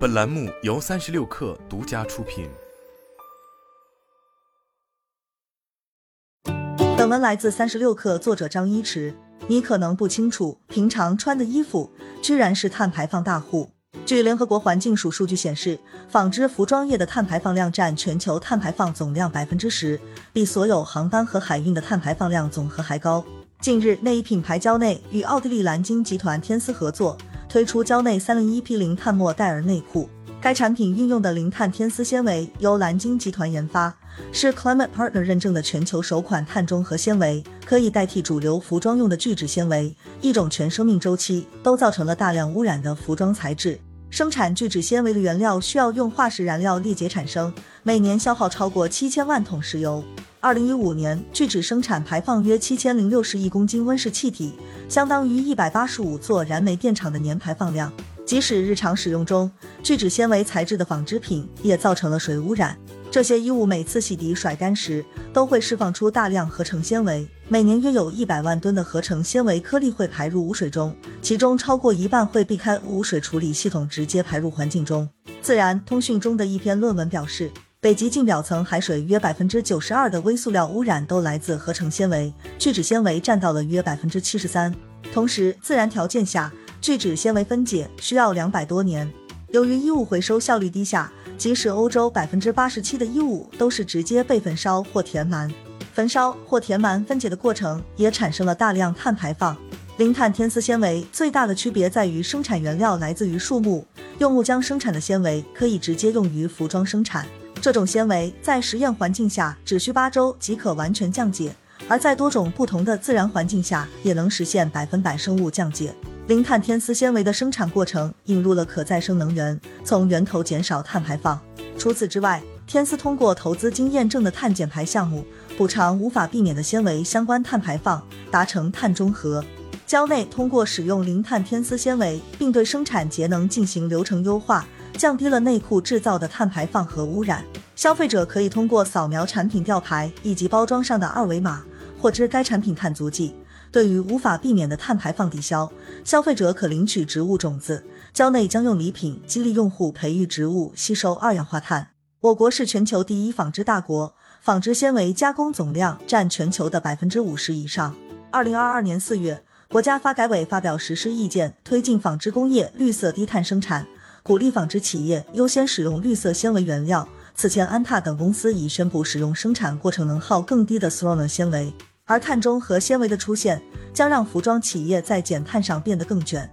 本栏目由三十六氪独家出品。本文来自三十六氪，作者张一驰。你可能不清楚，平常穿的衣服居然是碳排放大户。据联合国环境署数据显示，纺织服装业的碳排放量占全球碳排放总量百分之十，比所有航班和海运的碳排放量总和还高。近日，内衣品牌娇内与奥地利蓝鲸集团天丝合作，推出蕉内三零一 P 零碳莫代尔内裤。该产品运用的零碳天丝纤维由蓝鲸集团研发，是 Climate Partner 认证的全球首款碳中和纤维，可以代替主流服装用的聚酯纤维，一种全生命周期都造成了大量污染的服装材质。生产聚酯纤维的原料需要用化石燃料裂解产生，每年消耗超过七千万桶石油。二零一五年，聚酯生产排放约七千零六十亿公斤温室气体，相当于一百八十五座燃煤电厂的年排放量。即使日常使用中，聚酯纤维材质的纺织品也造成了水污染。这些衣物每次洗涤甩干时，都会释放出大量合成纤维，每年约有一百万吨的合成纤维颗粒会排入污水中，其中超过一半会避开污水处理系统，直接排入环境中。自然通讯中的一篇论文表示，北极近表层海水约百分之九十二的微塑料污染都来自合成纤维，聚酯纤维占到了约百分之七十三。同时，自然条件下，聚酯纤维分解需要两百多年。由于衣物回收效率低下，即使欧洲百分之八十七的衣物都是直接被焚烧或填埋，焚烧或填埋分解的过程也产生了大量碳排放。零碳天丝纤维最大的区别在于生产原料来自于树木，用木浆生产的纤维可以直接用于服装生产。这种纤维在实验环境下只需八周即可完全降解。而在多种不同的自然环境下，也能实现百分百生物降解。零碳天丝纤维的生产过程引入了可再生能源，从源头减少碳排放。除此之外，天丝通过投资经验证的碳减排项目，补偿无法避免的纤维相关碳排放，达成碳中和。蕉内通过使用零碳天丝纤维，并对生产节能进行流程优化，降低了内裤制造的碳排放和污染。消费者可以通过扫描产品吊牌以及包装上的二维码。获知该产品碳足迹，对于无法避免的碳排放抵消，消费者可领取植物种子。蕉内将用礼品激励用户培育植物，吸收二氧化碳。我国是全球第一纺织大国，纺织纤维加工总量占全球的百分之五十以上。二零二二年四月，国家发改委发表实施意见，推进纺织工业绿色低碳生产，鼓励纺织企业优先使用绿色纤维原料。此前，安踏等公司已宣布使用生产过程能耗更低的 s l o n 纤维。而碳中和纤维的出现，将让服装企业在减碳上变得更卷。